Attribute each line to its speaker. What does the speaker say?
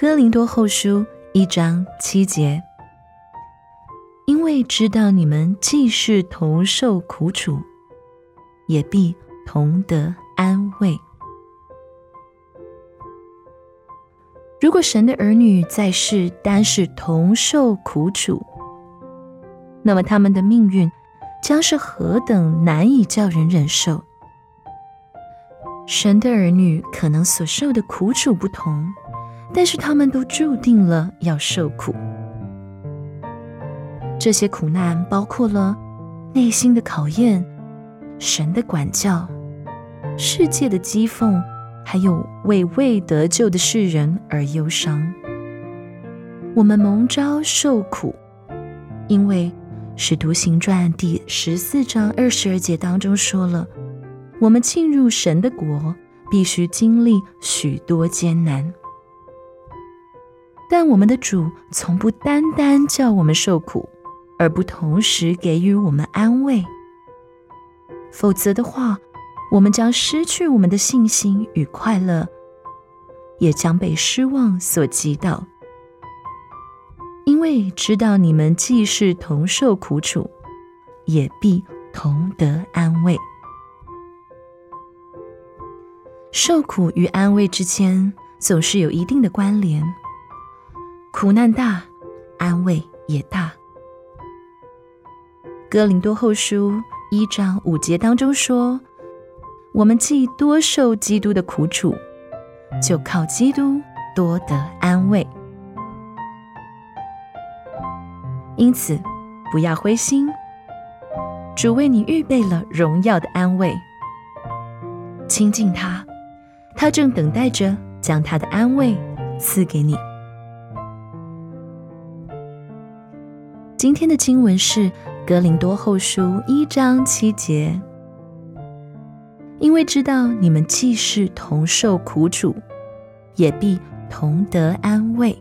Speaker 1: 哥林多后书一章七节，因为知道你们既是同受苦楚，也必同得安慰。如果神的儿女在世单是同受苦楚，那么他们的命运将是何等难以叫人忍受。神的儿女可能所受的苦楚不同，但是他们都注定了要受苦。这些苦难包括了内心的考验、神的管教、世界的讥讽。还有为未得救的世人而忧伤。我们蒙召受苦，因为《使徒行传》第十四章二十二节当中说了，我们进入神的国，必须经历许多艰难。但我们的主从不单单叫我们受苦，而不同时给予我们安慰。否则的话，我们将失去我们的信心与快乐，也将被失望所击倒。因为知道你们既是同受苦楚，也必同得安慰。受苦与安慰之间总是有一定的关联。苦难大，安慰也大。哥林多后书一章五节当中说。我们既多受基督的苦楚，就靠基督多得安慰。因此，不要灰心，主为你预备了荣耀的安慰。亲近他，他正等待着将他的安慰赐给你。今天的经文是《格林多后书》一章七节。因为知道你们既是同受苦楚，也必同得安慰。